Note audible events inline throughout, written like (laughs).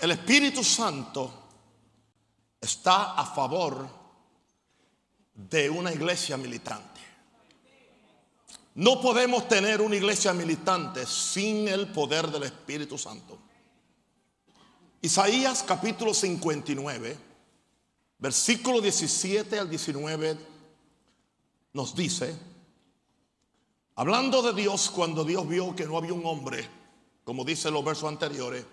El Espíritu Santo está a favor de una iglesia militante. No podemos tener una iglesia militante sin el poder del Espíritu Santo. Isaías capítulo 59, versículo 17 al 19 nos dice, hablando de Dios cuando Dios vio que no había un hombre, como dice los versos anteriores,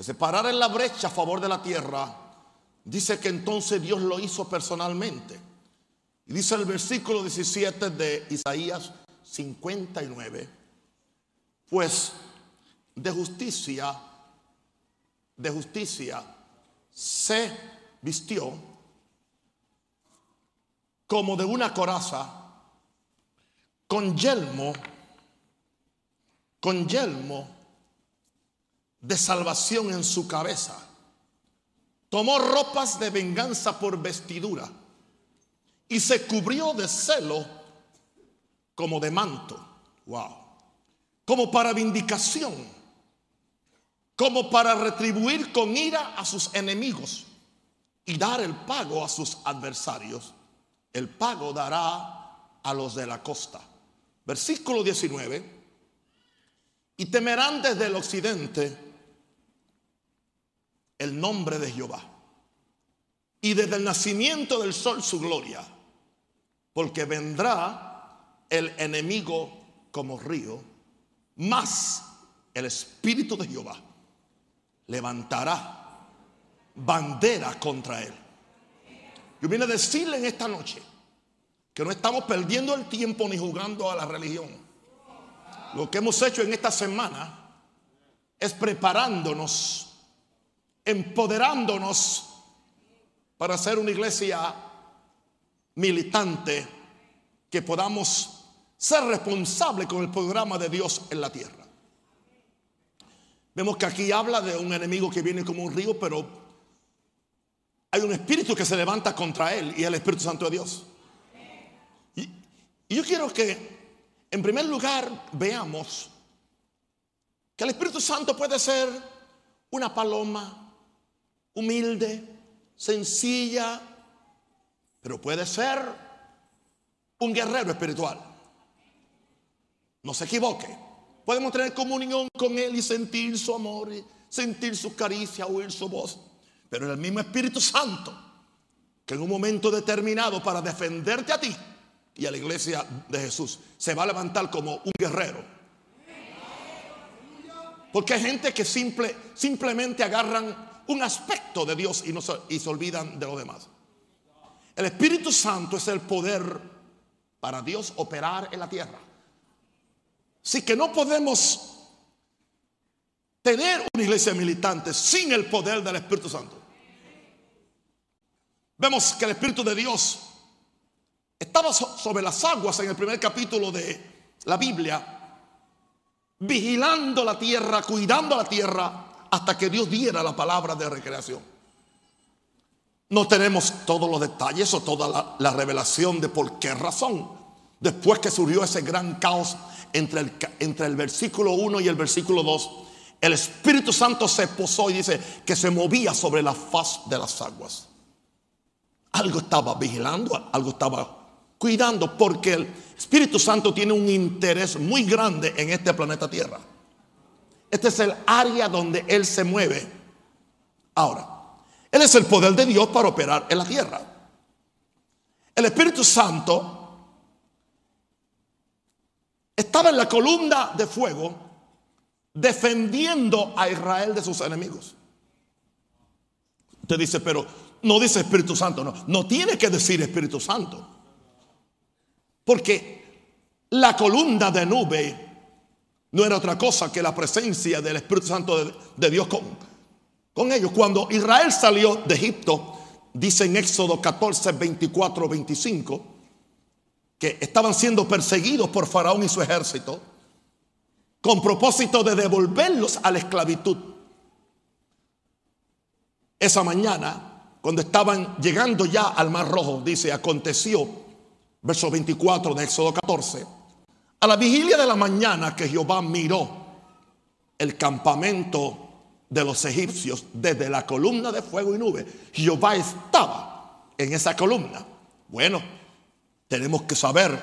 que se parara en la brecha a favor de la tierra, dice que entonces Dios lo hizo personalmente. Y dice el versículo 17 de Isaías 59, pues de justicia, de justicia se vistió como de una coraza, con yelmo, con yelmo de salvación en su cabeza. Tomó ropas de venganza por vestidura y se cubrió de celo como de manto. Wow. Como para vindicación. Como para retribuir con ira a sus enemigos y dar el pago a sus adversarios. El pago dará a los de la costa. Versículo 19. Y temerán desde el occidente el nombre de Jehová. Y desde el nacimiento del sol su gloria. Porque vendrá el enemigo como río, más el Espíritu de Jehová levantará bandera contra él. Yo vine a decirle en esta noche que no estamos perdiendo el tiempo ni jugando a la religión. Lo que hemos hecho en esta semana es preparándonos empoderándonos para ser una iglesia militante que podamos ser responsables con el programa de Dios en la tierra. Vemos que aquí habla de un enemigo que viene como un río, pero hay un espíritu que se levanta contra él y el Espíritu Santo de Dios. Y, y yo quiero que, en primer lugar, veamos que el Espíritu Santo puede ser una paloma, humilde, sencilla, pero puede ser un guerrero espiritual. No se equivoque. Podemos tener comunión con Él y sentir su amor, sentir su caricia, oír su voz. Pero en el mismo Espíritu Santo, que en un momento determinado para defenderte a ti y a la iglesia de Jesús, se va a levantar como un guerrero. Porque hay gente que simple, simplemente agarran un aspecto de Dios y, no se, olvidan de lo demás. El Espíritu Santo es el poder para Dios operar en la tierra. Así que no podemos tener una iglesia militante sin el poder del Espíritu Santo. Vemos que el Espíritu de Dios estaba sobre las aguas en el primer capítulo de la Biblia, vigilando la tierra, cuidando la tierra hasta que Dios diera la palabra de recreación. No tenemos todos los detalles o toda la, revelación de por qué razón. Después que surgió ese gran caos entre el, entre el versículo 1 y el versículo 2, el Espíritu Santo se posó y dice que se movía sobre la faz de las aguas. Algo estaba vigilando, algo estaba cuidando, porque el Espíritu Santo tiene un interés muy grande en este planeta Tierra. Este es el área donde Él se mueve. Ahora, Él es el poder de Dios para operar en la tierra. El Espíritu Santo estaba en la columna de fuego defendiendo a Israel de sus enemigos. Usted dice, pero no dice Espíritu Santo, no, no tiene que decir Espíritu Santo. Porque la columna de nube no era otra cosa que la presencia del Espíritu Santo de, Dios con, ellos. Cuando Israel salió de Egipto, dice en Éxodo 14, 24, 25, que estaban siendo perseguidos por Faraón y su ejército con propósito de devolverlos a la esclavitud. Esa mañana, cuando estaban llegando ya al Mar Rojo, dice, aconteció, verso 24 de Éxodo 14, a la vigilia de la mañana que Jehová miró el campamento de los egipcios desde la columna de fuego y nube. Jehová estaba en esa columna. Bueno, tenemos que saber,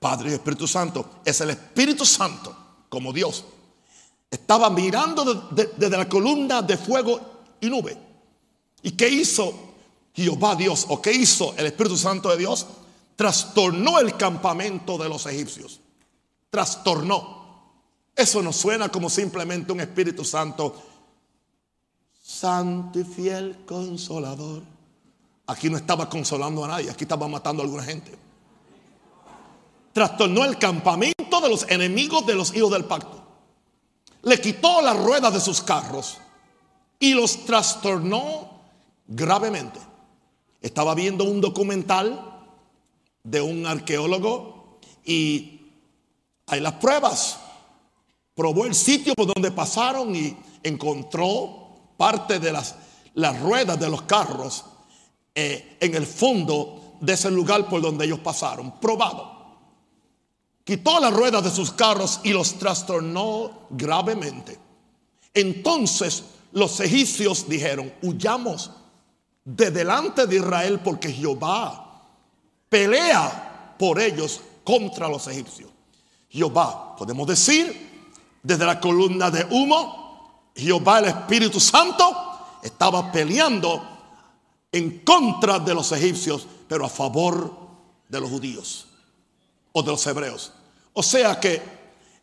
Padre y Espíritu Santo, es el Espíritu Santo como Dios. Estaba mirando desde la columna de fuego y nube. ¿Y qué hizo Jehová Dios o qué hizo el Espíritu Santo de Dios? Trastornó el campamento de los egipcios. Trastornó. Eso no suena como simplemente un Espíritu Santo santo y fiel consolador. Aquí no estaba consolando a nadie, aquí estaba matando a alguna gente. Trastornó el campamento de los enemigos de los hijos del pacto. Le quitó las ruedas de sus carros y los trastornó gravemente. Estaba viendo un documental de un arqueólogo y hay las pruebas. Probó el sitio por donde pasaron y encontró parte de las, ruedas de los carros eh, en el fondo de ese lugar por donde ellos pasaron. Probado. Quitó las ruedas de sus carros y los trastornó gravemente. Entonces los egipcios dijeron, huyamos de delante de Israel porque Jehová pelea por ellos contra los egipcios. Jehová, podemos decir, desde la columna de humo, Jehová el Espíritu Santo estaba peleando en contra de los egipcios, pero a favor de los judíos o de los hebreos. O sea que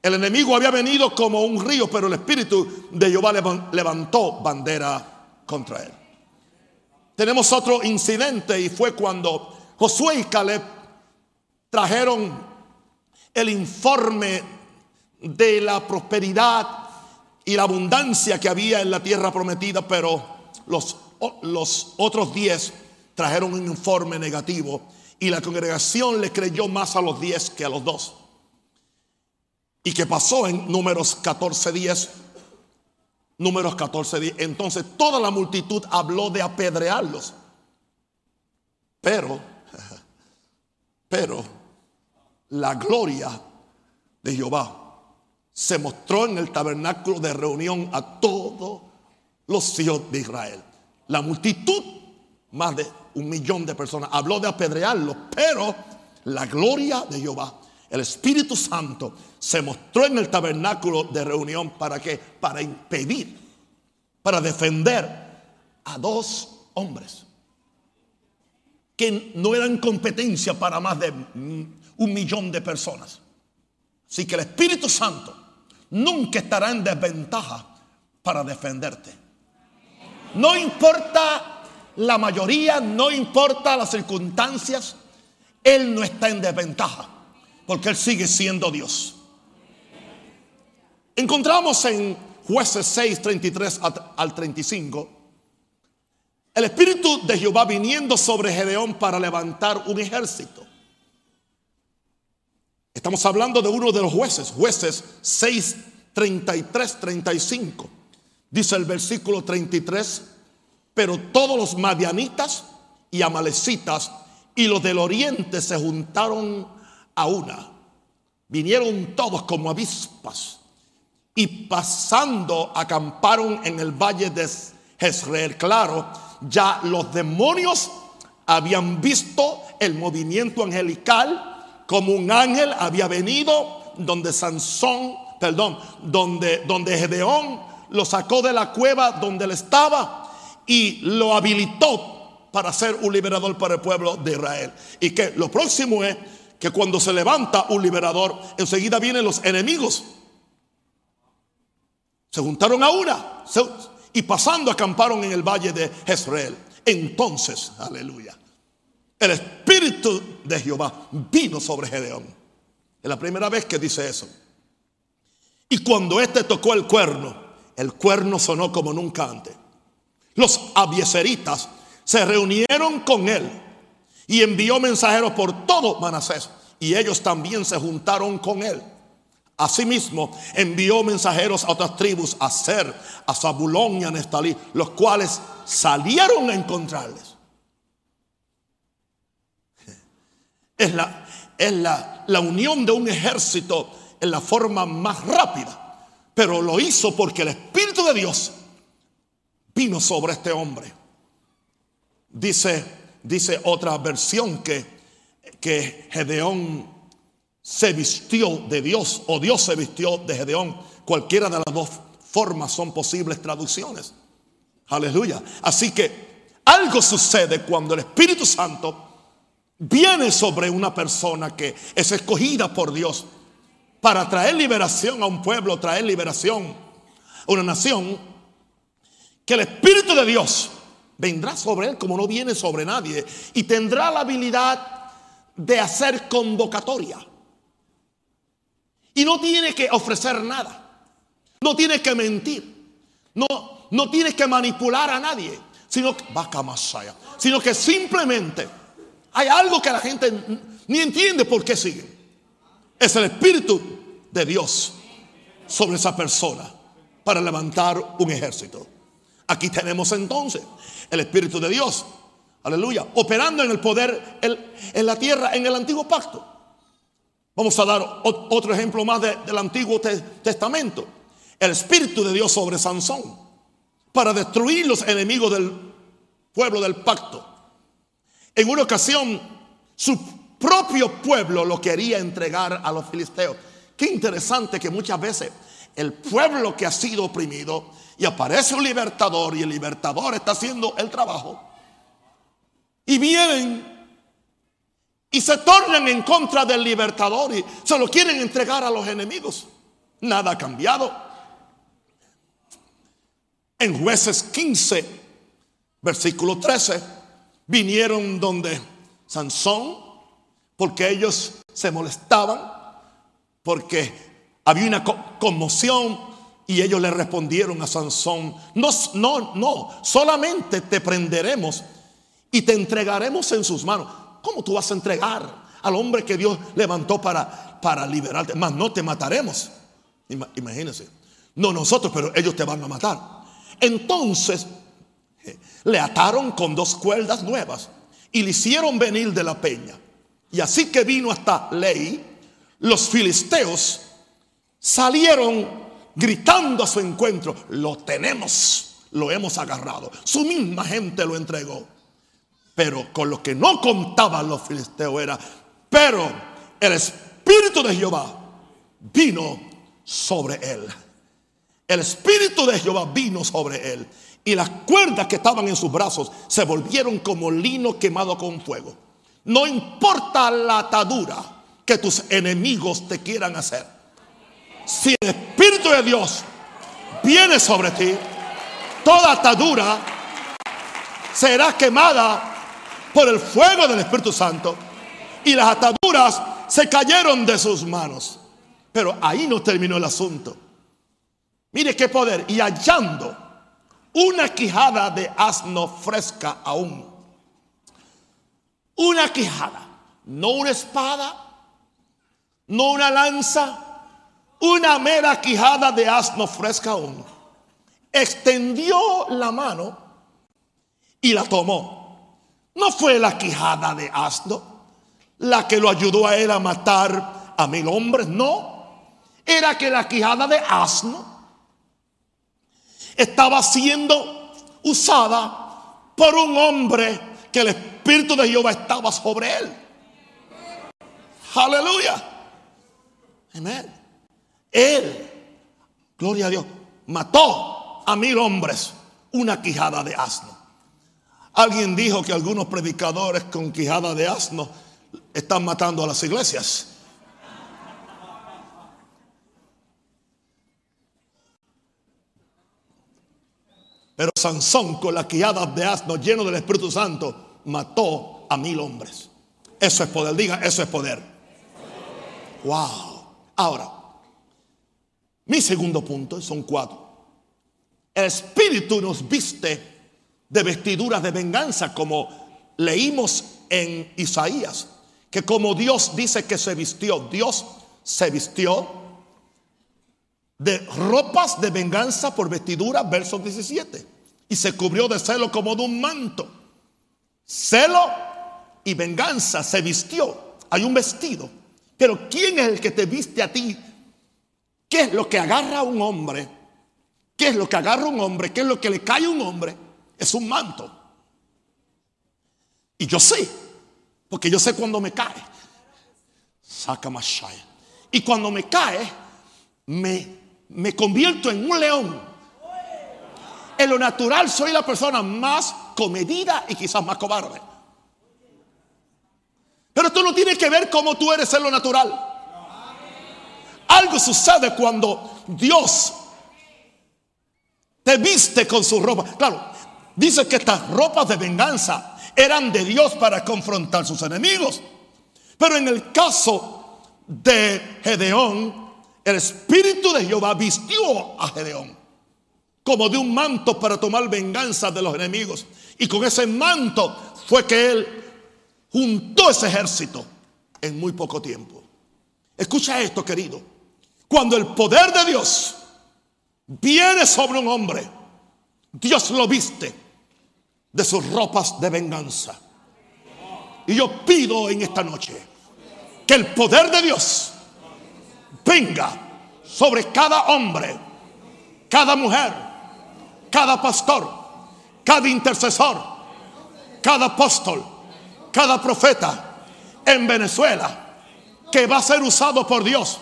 el enemigo había venido como un río, pero el Espíritu de Jehová levantó bandera contra él. Tenemos otro incidente y fue cuando Josué y Caleb trajeron el informe de la prosperidad y la abundancia que había en la tierra prometida, pero los, los otros diez trajeron un informe negativo y la congregación le creyó más a los diez que a los dos. ¿Y qué pasó en números 14, 10? Números 14, 10. Entonces toda la multitud habló de apedrearlos. Pero, (laughs) pero la gloria de Jehová. Se mostró en el tabernáculo de reunión a todos los hijos de Israel. La multitud, más de un millón de personas, habló de apedrearlos, pero la gloria de Jehová, el Espíritu Santo, se mostró en el tabernáculo de reunión. Para que para impedir, para defender a dos hombres que no eran competencia para más de un millón de personas. Así que el Espíritu Santo nunca estará en desventaja para defenderte. No importa la mayoría, no importa las circunstancias, Él no está en desventaja, porque Él sigue siendo Dios. Encontramos en jueces 6, 33 al 35, el Espíritu de Jehová viniendo sobre Gedeón para levantar un ejército. Estamos hablando de uno de los jueces, jueces 6, 33, 35. Dice el versículo 33, pero todos los madianitas y amalecitas y los del oriente se juntaron a una. Vinieron todos como avispas y pasando acamparon en el valle de Jezreel. Claro, ya los demonios habían visto el movimiento angelical como un ángel había venido donde Sansón, perdón, donde, donde Gedeón lo sacó de la cueva donde él estaba y lo habilitó para ser un liberador para el pueblo de Israel. Y que lo próximo es que cuando se levanta un liberador, enseguida vienen los enemigos. Se juntaron a una y pasando acamparon en el valle de Jezreel. Entonces, aleluya el Espíritu de Jehová vino sobre Gedeón. Es la primera vez que dice eso. Y cuando éste tocó el cuerno, el cuerno sonó como nunca antes. Los abieseritas se reunieron con él y envió mensajeros por todo Manasés. Y ellos también se juntaron con él. Asimismo, envió mensajeros a otras tribus, a Ser, a Zabulón y a Nestalí, los cuales salieron a encontrarles. Es la, es la, la unión de un ejército en la forma más rápida. Pero lo hizo porque el Espíritu de Dios vino sobre este hombre. Dice, dice otra versión que, que Gedeón se vistió de Dios o Dios se vistió de Gedeón. Cualquiera de las dos formas son posibles traducciones. Aleluya. Así que algo sucede cuando el Espíritu Santo viene sobre una persona que es escogida por Dios para traer liberación a un pueblo, traer liberación a una nación, que el Espíritu de Dios vendrá sobre él como no viene sobre nadie y tendrá la habilidad de hacer convocatoria. Y no tiene que ofrecer nada. No tiene que mentir. No, no tiene que manipular a nadie. Sino que, sino que simplemente hay algo que la gente ni entiende por qué sigue. Es el Espíritu de Dios sobre esa persona para levantar un ejército. Aquí tenemos entonces el Espíritu de Dios, aleluya, operando en el poder en la tierra en el antiguo pacto. Vamos a dar otro ejemplo más del Antiguo Testamento. El Espíritu de Dios sobre Sansón para destruir los enemigos del pueblo del pacto. En una ocasión, su propio pueblo lo quería entregar a los filisteos. Qué interesante que muchas veces el pueblo que ha sido oprimido y aparece un libertador y el libertador está haciendo el trabajo. Y vienen y se tornan en contra del libertador y se lo quieren entregar a los enemigos. Nada ha cambiado. En jueces 15, versículo 13, vinieron donde Sansón, porque ellos se molestaban, porque había una conmoción y ellos le respondieron a Sansón, no, no, no, solamente te prenderemos y te entregaremos en sus manos. ¿Cómo tú vas a entregar al hombre que Dios levantó para, para liberarte? Más no te mataremos. Imagínense. No nosotros, pero ellos te van a matar. Entonces le ataron con dos cuerdas nuevas y le hicieron venir de la peña. Y así que vino hasta Ley, los filisteos salieron gritando a su encuentro, lo tenemos, lo hemos agarrado. Su misma gente lo entregó. Pero con lo que no contaban los filisteos era, pero el Espíritu de Jehová vino sobre él. El Espíritu de Jehová vino sobre él. Y las cuerdas que estaban en sus brazos se volvieron como lino quemado con fuego. No importa la atadura que tus enemigos te quieran hacer. Si el Espíritu de Dios viene sobre ti, toda atadura será quemada por el fuego del Espíritu Santo y las ataduras se cayeron de sus manos. Pero ahí no terminó el asunto. Mire qué poder. Y hallando una quijada de asno fresca aún. Una quijada. No una espada. No una lanza. Una mera quijada de asno fresca aún. Extendió la mano y la tomó no fue la quijada de asno la que lo ayudó a él a matar a mil hombres, no. Era que la quijada de asno estaba siendo usada por un hombre que el Espíritu de Jehová estaba sobre él. Aleluya. Amén. Él, gloria a Dios, mató a mil hombres una quijada de asno. Alguien dijo que algunos predicadores con quijada de asno están matando a las iglesias. Pero Sansón con la quijada de asno lleno del Espíritu Santo mató a mil hombres. Eso es poder, diga, eso es poder. Wow. Ahora, mi segundo punto, son cuatro. El Espíritu nos viste de vestiduras de venganza, como leímos en Isaías, que como Dios dice que se vistió, Dios se vistió de ropas de venganza por vestidura, verso 17, y se cubrió de celo como de un manto. Celo y venganza se vistió. Hay un vestido. Pero ¿quién es el que te viste a ti? ¿Qué es lo que agarra a un hombre ¿Qué es lo que agarra un hombre? ¿Qué es lo que le cae a un hombre? Es un manto. Y yo sé, porque yo sé cuando me cae. Saca más Y cuando me cae, me, me convierto en un león. En lo natural soy la persona más comedida y quizás más cobarde. Pero esto no tiene que ver cómo tú eres en lo natural. Algo sucede cuando Dios te viste con su ropa. Claro, dice que estas ropas de venganza eran de Dios para confrontar sus enemigos. Pero en el caso de Gedeón, el Espíritu de Jehová vistió a Gedeón como de un manto para tomar venganza de los enemigos. Y con ese manto fue que él juntó ese ejército en muy poco tiempo. Escucha esto, querido. Cuando el poder de Dios viene sobre un hombre, Dios lo viste de sus ropas de venganza. Y yo pido en esta noche que el poder de Dios venga sobre cada hombre, cada mujer, cada pastor, cada intercesor, cada apóstol, cada profeta en Venezuela que va a ser usado por Dios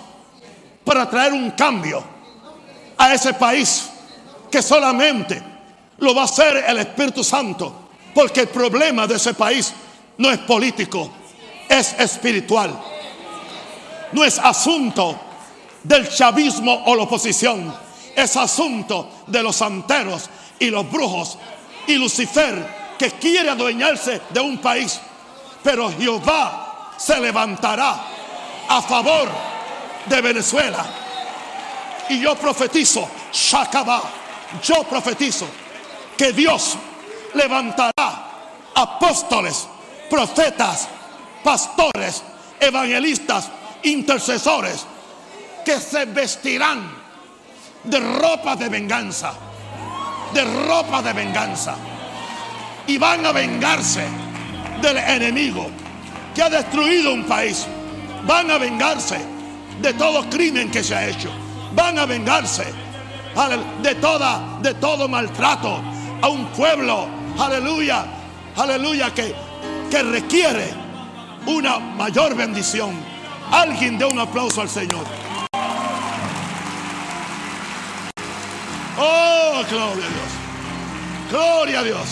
para traer un cambio a ese país que solamente lo va a hacer el Espíritu Santo. Porque el problema de ese país no es político, es espiritual. No es asunto del chavismo o la oposición. Es asunto de los santeros y los brujos y Lucifer que quiere adueñarse de un país. Pero Jehová se levantará a favor de Venezuela. Y yo profetizo, Shakaba, yo profetizo que Dios levantará apóstoles, profetas, pastores, evangelistas, intercesores, que se vestirán de ropa de venganza, de ropa de venganza, y van a vengarse del enemigo que ha destruido un país. Van a vengarse de todo crimen que se ha hecho. Van a vengarse de toda de todo maltrato a un pueblo, aleluya, aleluya que que requiere una mayor bendición. Alguien dé un aplauso al Señor. Oh, gloria a Dios. Gloria a Dios.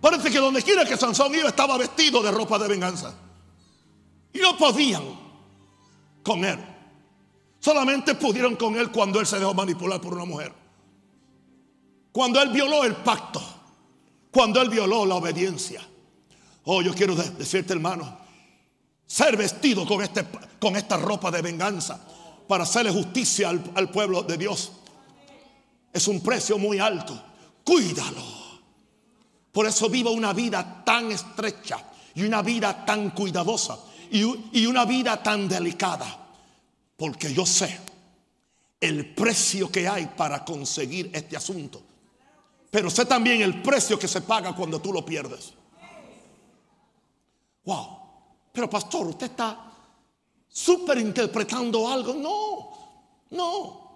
Parece que donde quiera que Sansón iba estaba vestido de ropa de venganza. Y no podían con él. Solamente pudieron con él cuando él se dejó manipular por una mujer. Cuando él violó el pacto. Cuando él violó la obediencia. Oh, yo quiero decirte, hermano, ser vestido con, este, con esta ropa de venganza para hacerle justicia al, al pueblo de Dios es un precio muy alto. Cuídalo. Por eso vivo una vida tan estrecha y una vida tan cuidadosa y, una vida tan delicada. Porque yo sé el precio que hay para conseguir este asunto. Pero sé también el precio que se paga cuando tú lo pierdes. Wow. Pero pastor, usted está súper interpretando algo. No, no.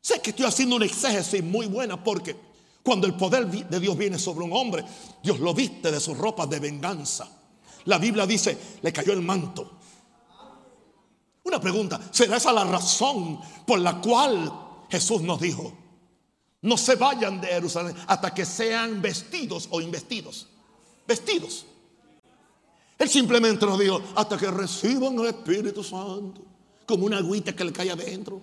Sé que estoy haciendo una exégesis muy buena porque cuando el poder de Dios viene sobre un hombre, Dios lo viste de sus ropas de venganza. La Biblia dice, le cayó el manto. Una pregunta, ¿será esa la razón por la cual Jesús nos dijo, no se vayan de Jerusalén hasta que sean vestidos o investidos? Vestidos. Él simplemente nos dijo, hasta que reciban el Espíritu Santo, como una agüita que le cae adentro.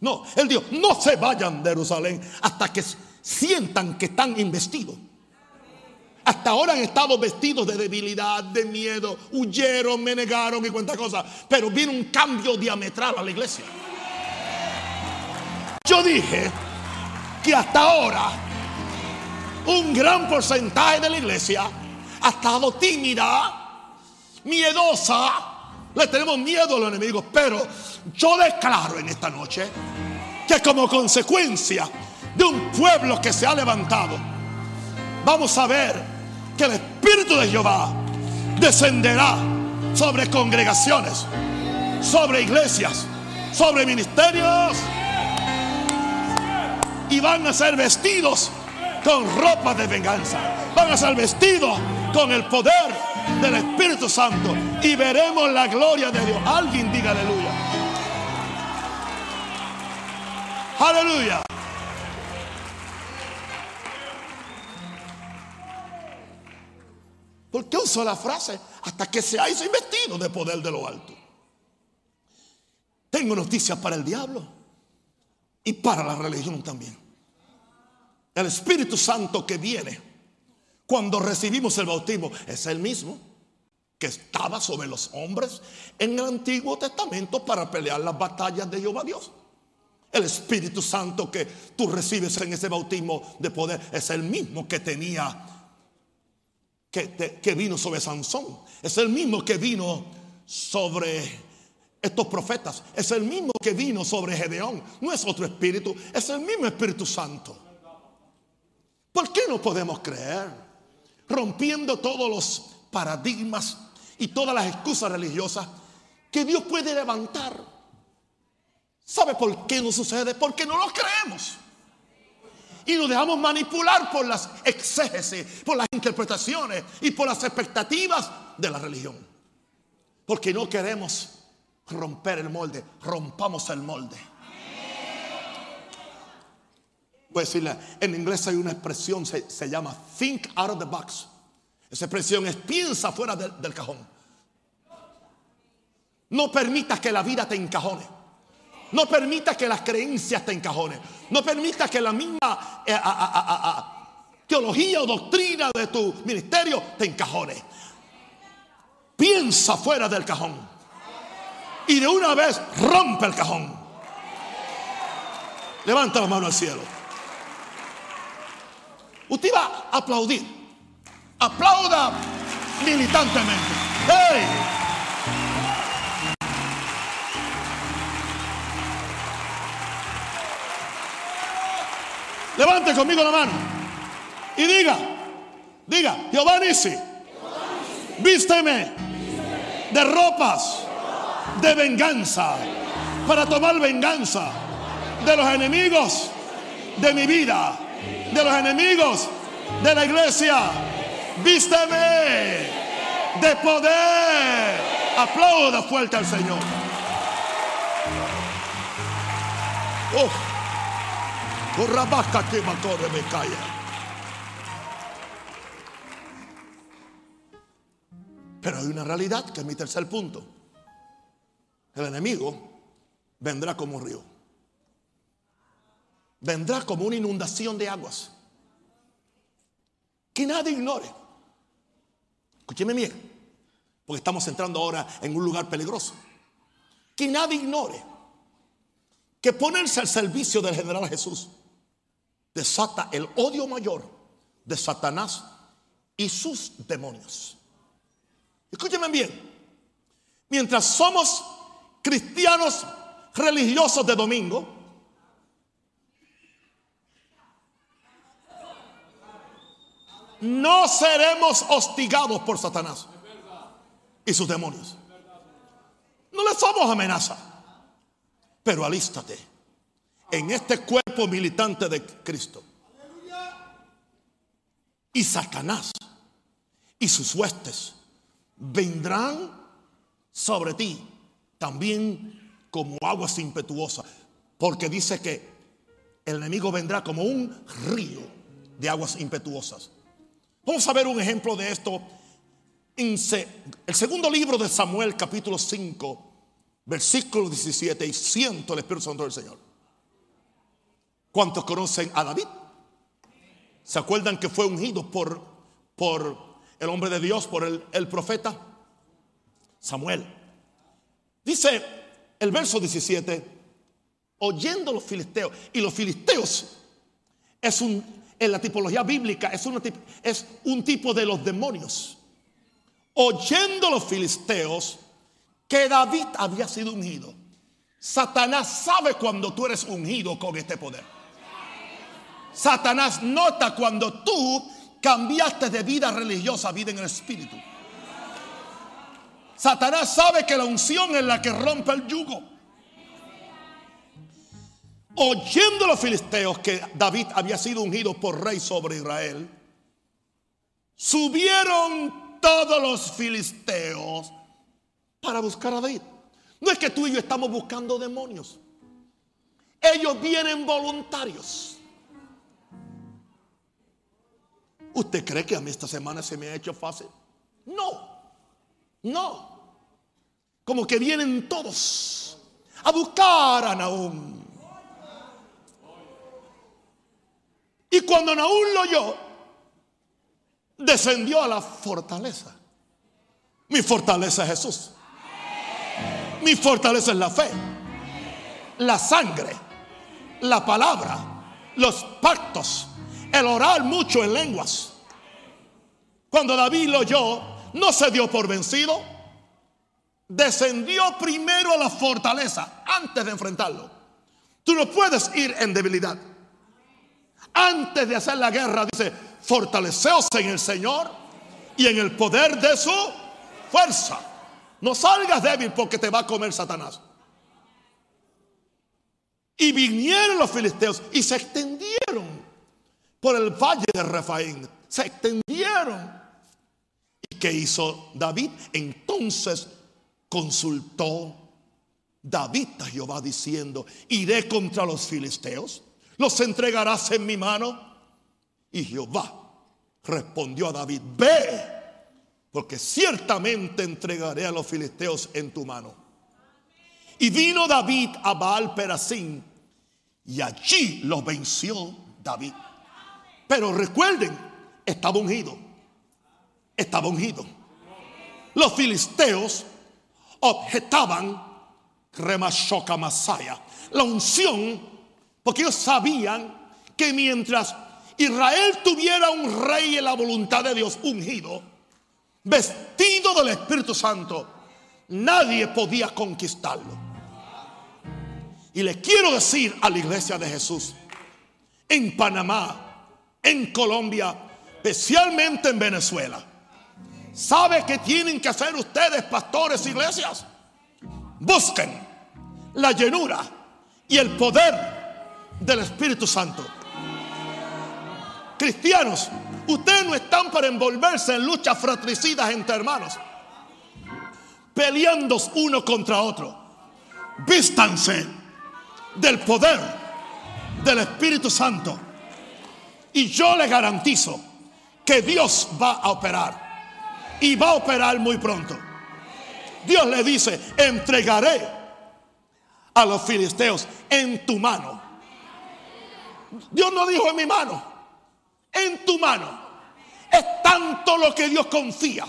No, él dijo, no se vayan de Jerusalén hasta que sientan que están investidos. Hasta ahora han estado vestidos de debilidad, de miedo, huyeron, me negaron y cuantas cosas. Pero viene un cambio diametral a la iglesia. Yo dije que hasta ahora un gran porcentaje de la iglesia ha estado tímida, miedosa. Le tenemos miedo a los enemigos, pero yo declaro en esta noche que como consecuencia de un pueblo que se ha levantado, vamos a ver que el Espíritu de Jehová descenderá sobre congregaciones, sobre iglesias, sobre ministerios. Y van a ser vestidos con ropa de venganza. Van a ser vestidos con el poder del Espíritu Santo. Y veremos la gloria de Dios. Alguien diga aleluya. Aleluya. ¿Por qué uso la frase? Hasta que seáis investidos de poder de lo alto. Tengo noticias para el diablo y para la religión también. El Espíritu Santo que viene cuando recibimos el bautismo es el mismo que estaba sobre los hombres en el Antiguo Testamento para pelear las batallas de Jehová Dios. El Espíritu Santo que tú recibes en ese bautismo de poder es el mismo que tenía que, vino sobre Sansón. Es el mismo que vino sobre estos profetas. Es el mismo que vino sobre Gedeón. No es otro espíritu, es el mismo Espíritu Santo. ¿Por qué no podemos creer? Rompiendo todos los paradigmas y todas las excusas religiosas que Dios puede levantar. ¿Sabe por qué no sucede? Porque no lo creemos y nos dejamos manipular por las exégesis, por las interpretaciones y por las expectativas de la religión. Porque no queremos romper el molde, rompamos el molde. A decirle, en inglés hay una expresión, se, se, llama think out of the box. Esa expresión es piensa fuera del cajón. No permitas que la vida te encajone. No permita que las creencias te encajonen. No permita que la misma eh, teología o doctrina de tu ministerio te encajone. Piensa fuera del cajón. Y de una vez rompe el cajón. Levanta la mano al cielo. Usted va a aplaudir. Aplauda militantemente. ¡Hey! Levante conmigo la mano y diga, diga, Jehová dice, vísteme de ropas de venganza para tomar venganza de los enemigos de mi vida, de los enemigos de la iglesia. Vísteme de poder. Aplauda fuerte al Señor. Pero hay una realidad que es mi tercer punto. El enemigo vendrá como río. Vendrá como una inundación de aguas. Que nadie ignore. Escúcheme bien. Porque estamos entrando ahora en un lugar peligroso. Que nadie ignore que ponerse al servicio del general Jesús desata el odio mayor de Satanás y sus demonios. Escúchenme bien. Mientras somos cristianos religiosos de domingo, no seremos hostigados por Satanás y sus demonios. No le somos amenaza, pero alístate en este cuerpo militante de Cristo. Y Satanás y sus huestes vendrán sobre ti también como aguas impetuosas. Porque dice que el enemigo vendrá como un río de aguas impetuosas. Vamos a ver un ejemplo de esto en el segundo libro de Samuel, capítulo 5, versículo 17. Y siento el Espíritu Santo del Señor. ¿Cuántos conocen a David? ¿Se acuerdan que fue ungido por, por el hombre de Dios, por el, el profeta? Samuel. Dice el verso 17, oyendo los filisteos, y los filisteos es un, en la tipología bíblica, es, un tipo de los demonios. Oyendo los filisteos que David había sido ungido. Satanás sabe cuando tú eres ungido con este poder. Satanás nota cuando tú cambiaste de vida religiosa a vida en el espíritu. Satanás sabe que la unción es la que rompe el yugo. Oyendo los filisteos que David había sido ungido por rey sobre Israel, subieron todos los filisteos para buscar a David. No es que tú y yo estamos buscando demonios. Ellos vienen voluntarios. ¿Usted cree que a mí esta semana se me ha hecho fácil? No, no. Como que vienen todos a buscar a Naúm. Y cuando Naúm lo oyó, descendió a la fortaleza. Mi fortaleza es Jesús. Mi fortaleza es la fe, la sangre, la palabra, los pactos, el orar mucho en lenguas. Cuando David lo oyó, no se dio por vencido, descendió primero a la fortaleza antes de enfrentarlo. Tú no puedes ir en debilidad. Antes de hacer la guerra, dice, fortaleceos en el Señor y en el poder de su fuerza. No salgas débil porque te va a comer Satanás. Y vinieron los filisteos y se extendieron por el valle de Refaín. Se extendieron. ¿Y qué hizo David? Entonces consultó David a Jehová diciendo, iré contra los filisteos, los entregarás en mi mano. Y Jehová respondió a David, ve, porque ciertamente entregaré a los filisteos en tu mano. Y vino David a Baal Perasín y allí los venció David. Pero recuerden, estaba ungido. Estaba ungido. Los filisteos objetaban Remashoka Masaya, la unción, porque ellos sabían que mientras Israel tuviera un rey en la voluntad de Dios ungido, vestido del Espíritu Santo, nadie podía conquistarlo. Y le quiero decir a la iglesia de Jesús, en Panamá, en Colombia, especialmente en Venezuela, ¿sabe qué tienen que hacer ustedes, pastores, iglesias? Busquen la llenura y el poder del Espíritu Santo. Cristianos, ustedes no están para envolverse en luchas fratricidas entre hermanos, peleando uno contra otro. Vístanse del poder del Espíritu Santo. Y yo le garantizo que Dios va a operar. Y va a operar muy pronto. Dios le dice, entregaré a los filisteos en tu mano. Dios no dijo en mi mano, en tu mano. Es tanto lo que Dios confía.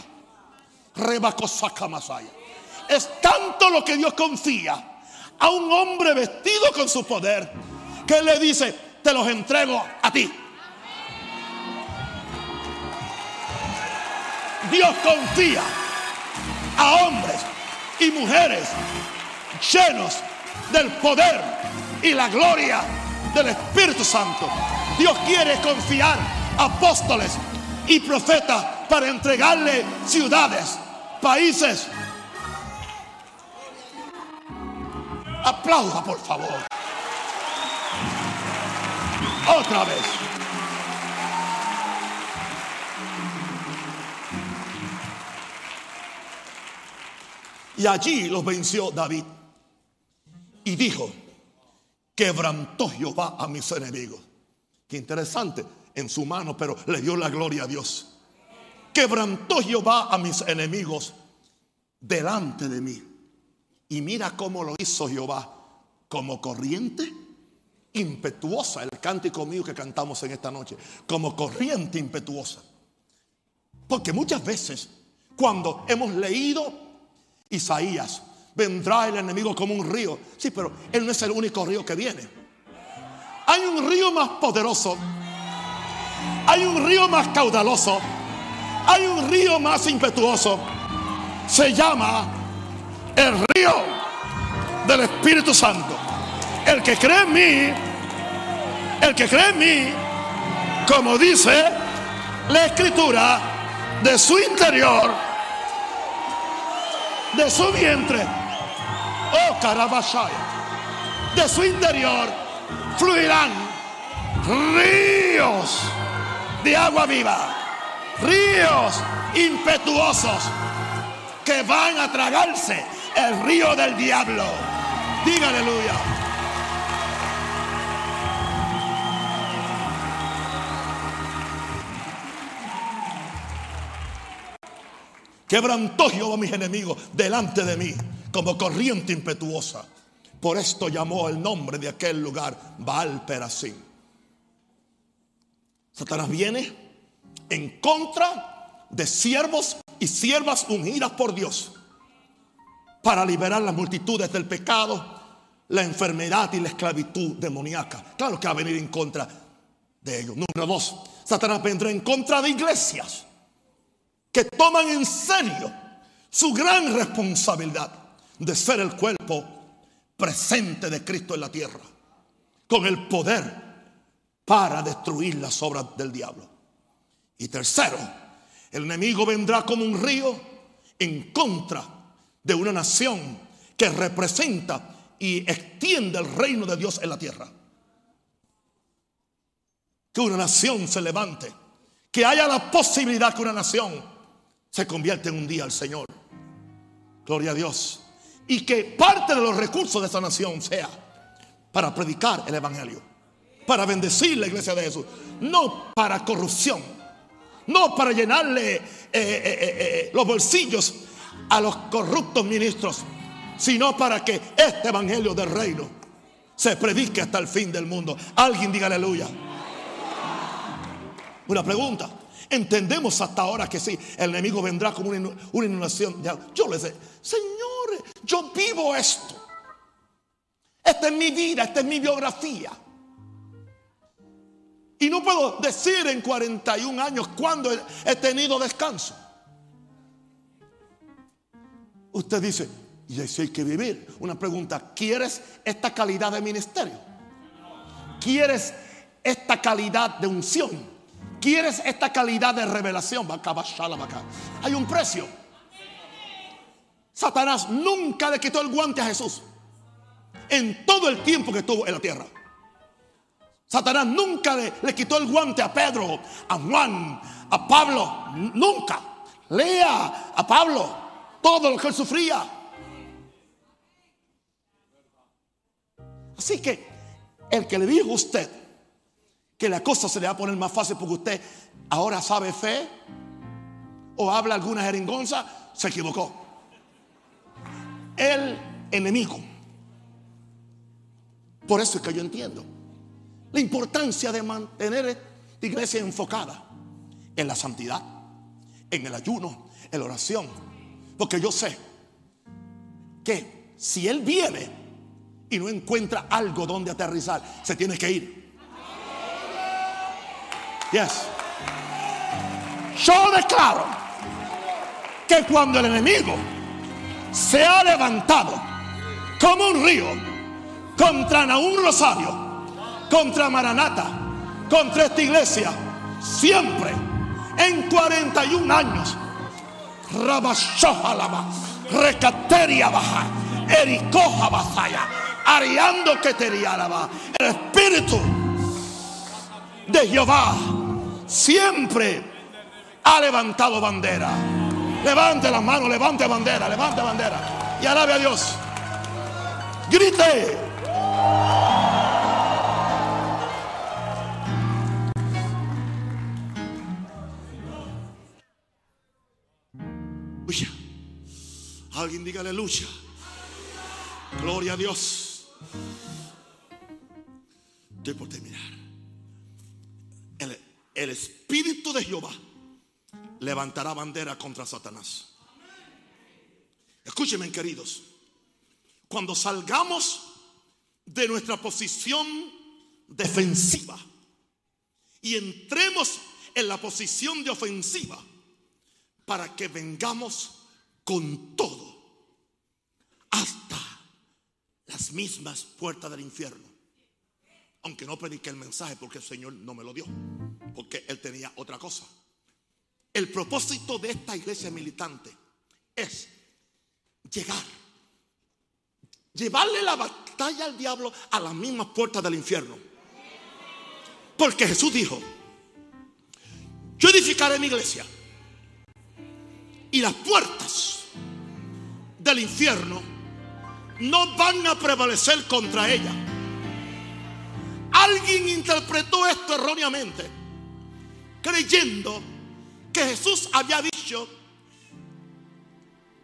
Es tanto lo que Dios confía a un hombre vestido con su poder que le dice, te los entrego a ti. Dios confía a hombres y mujeres llenos del poder y la gloria del Espíritu Santo. Dios quiere confiar apóstoles y profetas para entregarle ciudades, países, Aplauda, por favor. Otra vez. Y allí los venció David. Y dijo, quebrantó Jehová a mis enemigos. Qué interesante, en su mano, pero le dio la gloria a Dios. Quebrantó Jehová a mis enemigos delante de mí. Y mira cómo lo hizo Jehová, como corriente impetuosa, el cántico mío que cantamos en esta noche, como corriente impetuosa. Porque muchas veces, cuando hemos leído Isaías, vendrá el enemigo como un río. Sí, pero él no es el único río que viene. Hay un río más poderoso. Hay un río más caudaloso. Hay un río más impetuoso. Se llama el río del Espíritu Santo. El que cree en mí, el que cree en mí, como dice la escritura, de su interior de su vientre, oh Carabashaya, de su interior fluirán ríos de agua viva, ríos impetuosos que van a tragarse el río del diablo. Diga aleluya. Quebrantó Jehová mis enemigos delante de mí como corriente impetuosa. Por esto llamó el nombre de aquel lugar Baal Perasim. Satanás viene en contra de siervos y siervas ungidas por Dios para liberar las multitudes del pecado, la enfermedad y la esclavitud demoníaca. Claro que va a venir en contra de ellos. Número dos, Satanás vendrá en contra de iglesias que toman en serio su gran responsabilidad de ser el cuerpo presente de Cristo en la tierra, con el poder para destruir las obras del diablo. Y tercero, el enemigo vendrá como un río en contra de una nación que representa y extiende el reino de Dios en la tierra. Que una nación se levante, que haya la posibilidad que una nación se convierta en un día al Señor. Gloria a Dios. Y que parte de los recursos de esa nación sea para predicar el Evangelio, para bendecir la iglesia de Jesús, no para corrupción, no para llenarle eh, eh, eh, los bolsillos a los corruptos ministros, sino para que este evangelio del reino se predique hasta el fin del mundo. Alguien diga aleluya. Una pregunta. Entendemos hasta ahora que sí, el enemigo vendrá como una, una inundación. Yo les digo, señores, yo vivo esto. Esta es mi vida, esta es mi biografía. Y no puedo decir en 41 años cuándo he tenido descanso. Usted dice, y así hay que vivir. Una pregunta, ¿quieres esta calidad de ministerio? ¿Quieres esta calidad de unción? ¿Quieres esta calidad de revelación? Hay un precio. Satanás nunca le quitó el guante a Jesús en todo el tiempo que estuvo en la tierra. Satanás nunca le, quitó el guante a Pedro, a Juan, a Pablo. Nunca. Lea a Pablo todo lo que él sufría. Así que el que le dijo a usted que la cosa se le va a poner más fácil porque usted ahora sabe fe o habla alguna jeringonza, se equivocó. El enemigo. Por eso es que yo entiendo la importancia de mantener esta iglesia enfocada en la santidad, en el ayuno, en la oración. Porque yo sé que si Él viene y no encuentra algo donde aterrizar, se tiene que ir. Yes. Yo declaro que cuando el enemigo se ha levantado como un río contra un Rosario, contra Maranata, contra esta iglesia, siempre en 41 años. Rabashojalaba, Recateria baja, Ericoja basaya, Ariando que El Espíritu de Jehová siempre ha levantado bandera. Levante las manos, levante bandera, levante bandera. Y alabe a Dios. Grite. Alguien diga aleluya. Gloria a Dios. Estoy por terminar. El, Espíritu de Jehová levantará bandera contra Satanás. Escúchenme, queridos. Cuando salgamos de nuestra posición defensiva y entremos en la posición de ofensiva para que vengamos con todo hasta las mismas puertas del infierno. Aunque no prediqué el mensaje porque el Señor no me lo dio, porque Él tenía otra cosa. El propósito de esta iglesia militante es llegar, llevarle la batalla al diablo a las mismas puertas del infierno. Porque Jesús dijo, yo edificaré mi iglesia y las puertas del infierno no van a prevalecer contra ella. Alguien interpretó esto erróneamente, creyendo que Jesús había dicho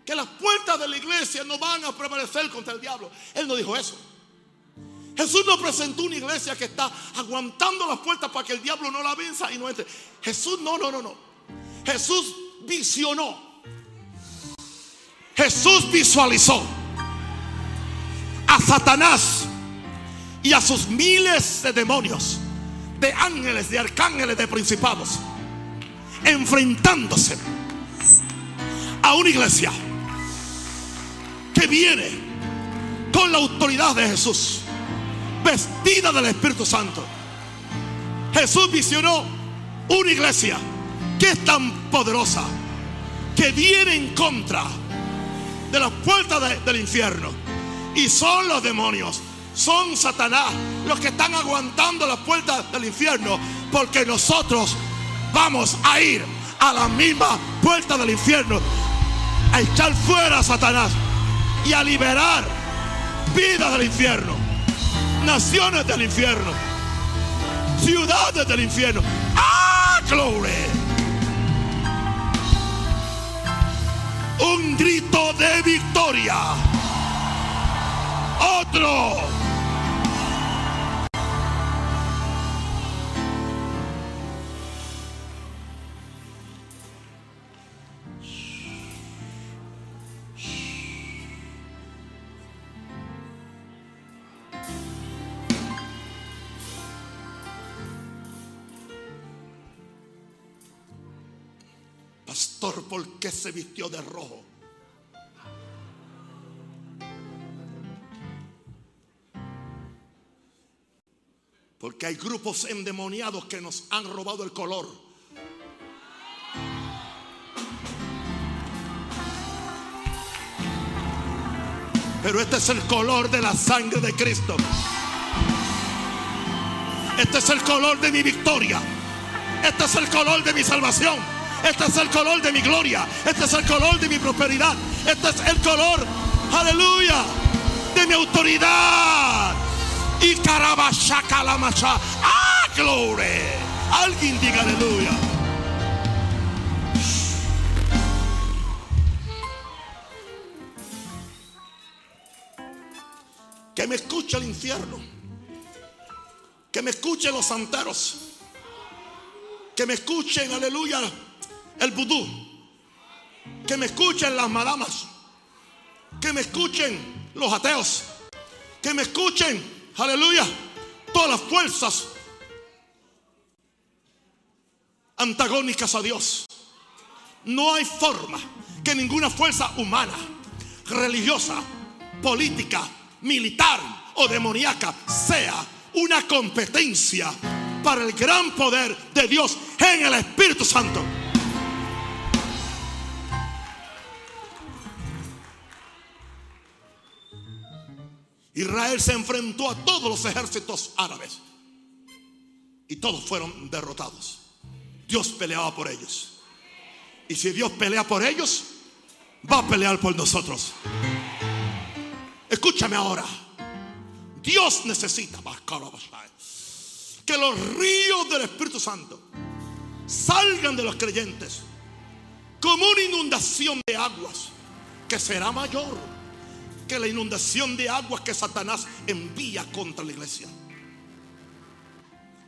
que las puertas de la iglesia no van a prevalecer contra el diablo. Él no dijo eso. Jesús no presentó una iglesia que está aguantando las puertas para que el diablo no la venza y no entre. Jesús no, no, no, no. Jesús visionó. Jesús visualizó a Satanás y a sus miles de demonios, de ángeles, de arcángeles, de principados, enfrentándose a una iglesia que viene con la autoridad de Jesús vestida del Espíritu Santo. Jesús visionó una iglesia que es tan poderosa que viene en contra de las puertas del infierno. Y son los demonios, son Satanás los que están aguantando las puertas del infierno porque nosotros vamos a ir a la misma puerta del infierno a echar fuera a Satanás y a liberar vida del infierno naciones del infierno, ciudades del infierno. ¡Ah, gloria! Un grito de victoria. Otro. Por qué se vistió de rojo. Porque hay grupos endemoniados que nos han robado el color. Pero este es el color de la sangre de Cristo. Este es el color de mi victoria. Este es el color de mi salvación. Este es el color de mi gloria. Este es el color de mi prosperidad. Este es el color, aleluya, de mi autoridad. Y carabashaca la macha. ¡Ah, gloria! Alguien diga aleluya. Que me escuche el infierno. Que me escuchen los santeros. Que me escuchen, aleluya, el vudú. Que me escuchen las madamas. Que me escuchen los ateos. Que me escuchen, aleluya, todas las fuerzas antagónicas a Dios. No hay forma que ninguna fuerza humana, religiosa, política, militar o demoníaca sea una competencia para el gran poder de Dios en el Espíritu Santo. Israel se enfrentó a todos los ejércitos árabes y todos fueron derrotados. Dios peleaba por ellos. Y si Dios pelea por ellos, va a pelear por nosotros. Escúchame ahora. Dios necesita que los ríos del Espíritu Santo salgan de los creyentes como una inundación de aguas que será mayor que la inundación de aguas que Satanás envía contra la iglesia.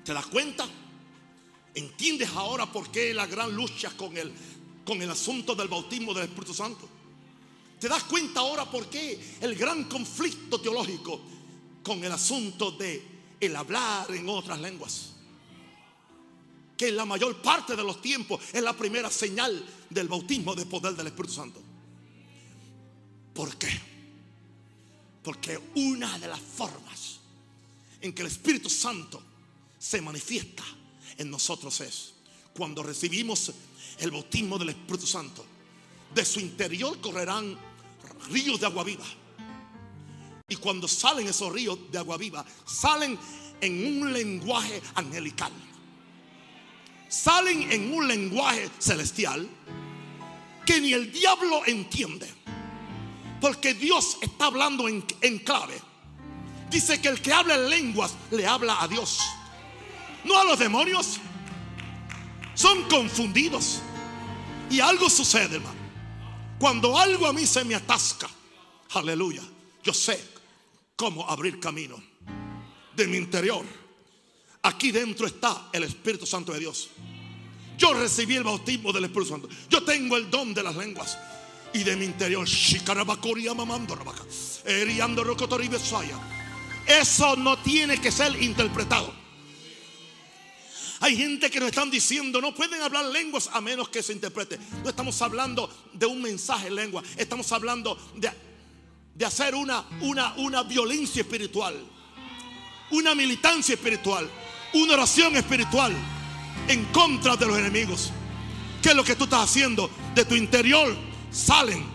¿Te das cuenta? ¿Entiendes ahora por qué la gran lucha con el, con el asunto del bautismo del Espíritu Santo? ¿Te das cuenta ahora por qué el gran conflicto teológico con el asunto de el hablar en otras lenguas? Que en la mayor parte de los tiempos es la primera señal del bautismo de poder del Espíritu Santo. ¿Por qué? Porque una de las formas en que el Espíritu Santo se manifiesta en nosotros es cuando recibimos el bautismo del Espíritu Santo. De su interior correrán ríos de agua viva. Y cuando salen esos ríos de agua viva, salen en un lenguaje angelical. Salen en un lenguaje celestial que ni el diablo entiende. Porque Dios está hablando en, en clave. Dice que el que habla en lenguas le habla a Dios. No a los demonios. Son confundidos. Y algo sucede, hermano. Cuando algo a mí se me atasca, aleluya, yo sé cómo abrir camino de mi interior. Aquí dentro está el Espíritu Santo de Dios. Yo recibí el bautismo del Espíritu Santo. Yo tengo el don de las lenguas. Y de mi interior, eso no tiene que ser interpretado. Hay gente que nos están diciendo, no pueden hablar lenguas a menos que se interprete. No estamos hablando de un mensaje en lengua, estamos hablando de, de hacer una, una, una violencia espiritual, una militancia espiritual, una oración espiritual en contra de los enemigos. ¿Qué es lo que tú estás haciendo? De tu interior salen.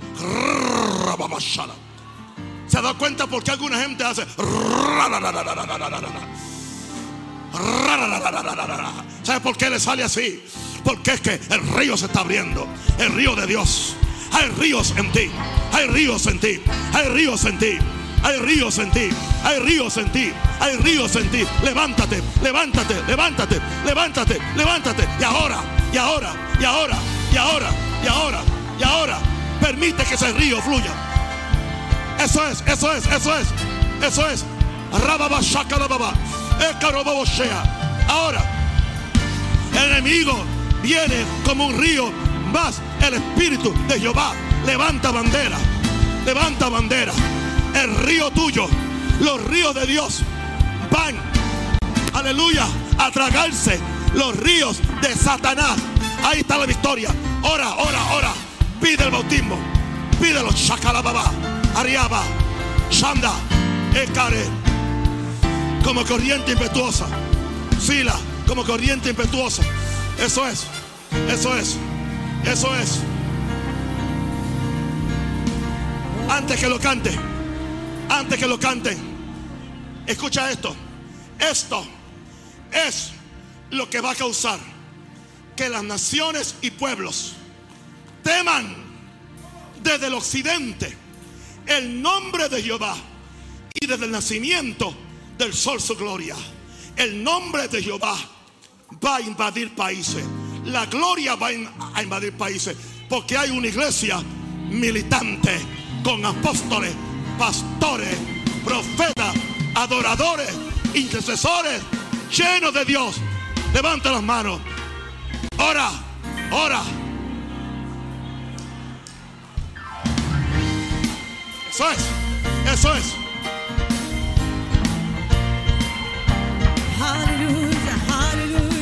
¿Se dado cuenta por qué alguna gente hace? ¿Sabe por qué le sale así? Porque es que el río se está abriendo. El río de Dios. Hay ríos en ti. Hay ríos en ti. Hay ríos en ti. Hay ríos en ti. Hay ríos en ti. Hay ríos en ti. Levántate, levántate, levántate, levántate, levántate. Y ahora, y ahora, y ahora, y ahora, y ahora, y ahora. Permite que ese río fluya. Eso es, eso es, eso es, eso es. Ahora, el enemigo viene como un río, más el Espíritu de Jehová levanta bandera, levanta bandera. El río tuyo, los ríos de Dios van, aleluya, a tragarse los ríos de Satanás. Ahí está la victoria. Ora, ora, ora. Pide el bautismo. Pídelo. Shakalababa. Ariaba. Shanda. Ekare como corriente impetuosa. Fila como corriente impetuosa. Eso es, eso es, eso es. Antes que lo cante, antes que lo cante, escucha esto. Esto es lo que va a causar que las naciones y pueblos teman desde el occidente el nombre de Jehová y desde el nacimiento del sol su gloria. El nombre de Jehová va a invadir países. La gloria va a invadir países. Porque hay una iglesia militante con apóstoles, pastores, profetas, adoradores, intercesores, llenos de Dios. Levanta las manos. Ora, ora. Só isso. É só isso. Hallelujah, hallelujah.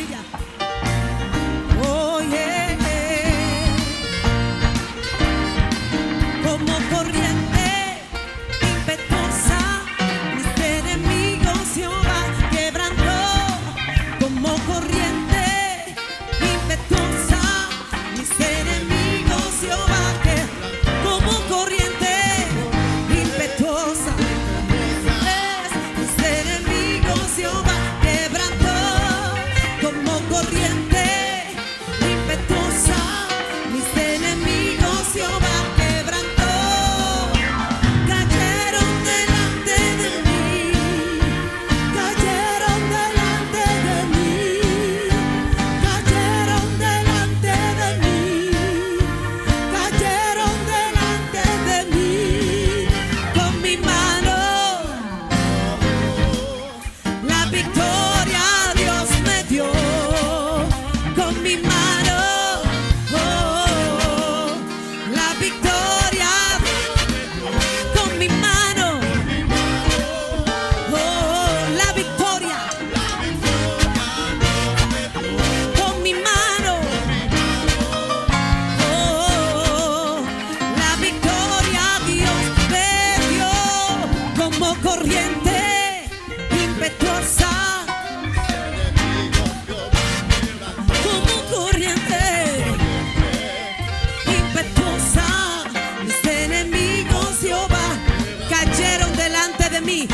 cayeron delante de mí.